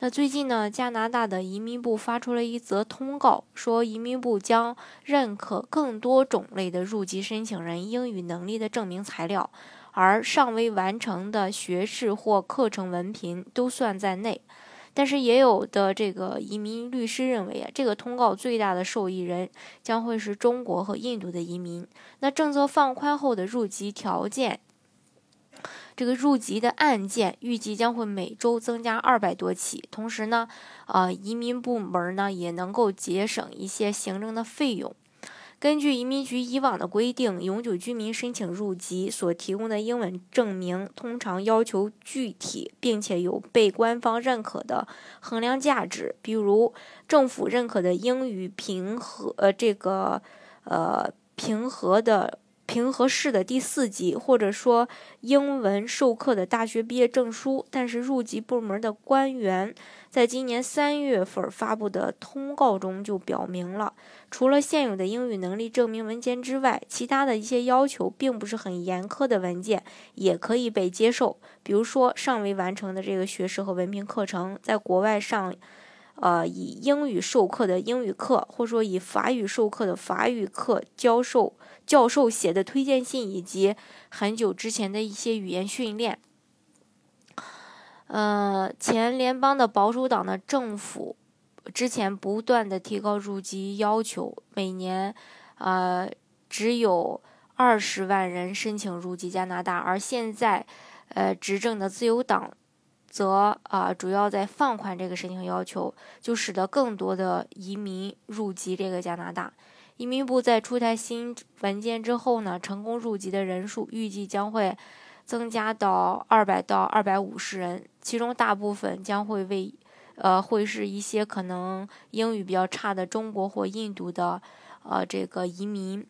那最近呢，加拿大的移民部发出了一则通告，说移民部将认可更多种类的入籍申请人英语能力的证明材料，而尚未完成的学士或课程文凭都算在内。但是也有的这个移民律师认为啊，这个通告最大的受益人将会是中国和印度的移民。那政策放宽后的入籍条件。这个入籍的案件预计将会每周增加二百多起，同时呢，呃，移民部门呢也能够节省一些行政的费用。根据移民局以往的规定，永久居民申请入籍所提供的英文证明通常要求具体，并且有被官方认可的衡量价值，比如政府认可的英语平和，呃，这个呃平和的。平和市的第四级，或者说英文授课的大学毕业证书，但是入籍部门的官员在今年三月份发布的通告中就表明了，除了现有的英语能力证明文件之外，其他的一些要求并不是很严苛的文件也可以被接受。比如说，尚未完成的这个学士和文凭课程，在国外上，呃，以英语授课的英语课，或者说以法语授课的法语课教授。教授写的推荐信，以及很久之前的一些语言训练。呃，前联邦的保守党的政府之前不断的提高入籍要求，每年呃只有二十万人申请入籍加拿大，而现在呃执政的自由党则啊主要在放宽这个申请要求，就使得更多的移民入籍这个加拿大。移民部在出台新文件之后呢，成功入籍的人数预计将会增加到二百到二百五十人，其中大部分将会为，呃，会是一些可能英语比较差的中国或印度的，呃，这个移民。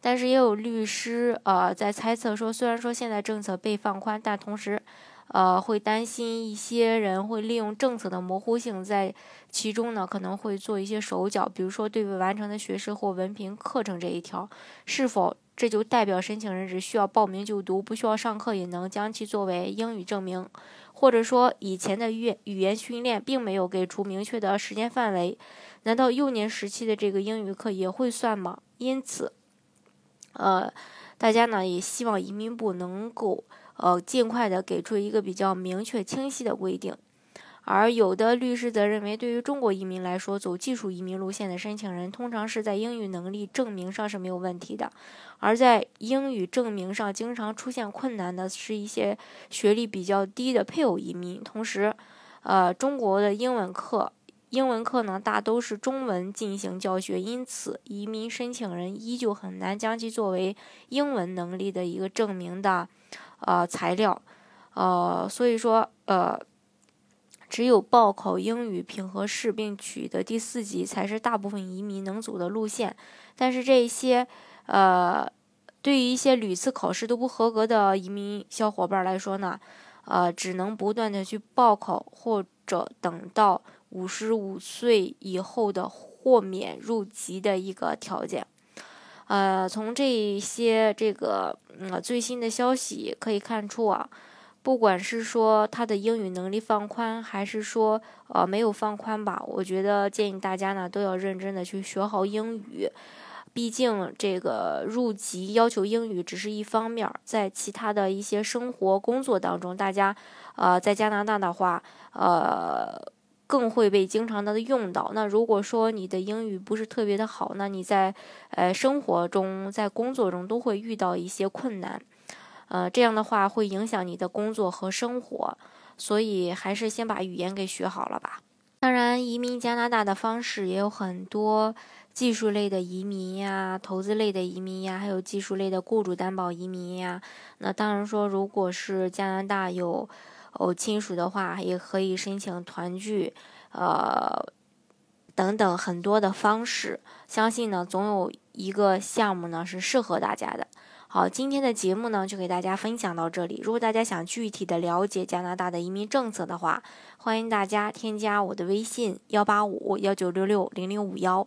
但是也有律师呃在猜测说，虽然说现在政策被放宽，但同时。呃，会担心一些人会利用政策的模糊性，在其中呢可能会做一些手脚，比如说对未完成的学士或文凭课程这一条，是否这就代表申请人只需要报名就读，不需要上课也能将其作为英语证明？或者说以前的语语言训练并没有给出明确的时间范围，难道幼年时期的这个英语课也会算吗？因此，呃，大家呢也希望移民部能够。呃，尽快的给出一个比较明确、清晰的规定。而有的律师则认为，对于中国移民来说，走技术移民路线的申请人，通常是在英语能力证明上是没有问题的；而在英语证明上经常出现困难的，是一些学历比较低的配偶移民。同时，呃，中国的英文课，英文课呢大都是中文进行教学，因此移民申请人依旧很难将其作为英文能力的一个证明的。呃，材料，呃，所以说，呃，只有报考英语评核试并取得第四级，才是大部分移民能走的路线。但是这些，呃，对于一些屡次考试都不合格的移民小伙伴来说呢，呃，只能不断的去报考，或者等到五十五岁以后的豁免入籍的一个条件。呃，从这些这个嗯最新的消息可以看出啊，不管是说他的英语能力放宽，还是说呃没有放宽吧，我觉得建议大家呢都要认真的去学好英语。毕竟这个入籍要求英语只是一方面，在其他的一些生活工作当中，大家呃在加拿大的话，呃。更会被经常的用到。那如果说你的英语不是特别的好，那你在呃生活中、在工作中都会遇到一些困难，呃，这样的话会影响你的工作和生活。所以还是先把语言给学好了吧。当然，移民加拿大的方式也有很多，技术类的移民呀，投资类的移民呀，还有技术类的雇主担保移民呀。那当然说，如果是加拿大有。哦，亲属的话也可以申请团聚，呃，等等很多的方式，相信呢总有一个项目呢是适合大家的。好，今天的节目呢就给大家分享到这里。如果大家想具体的了解加拿大的移民政策的话，欢迎大家添加我的微信幺八五幺九六六零零五幺，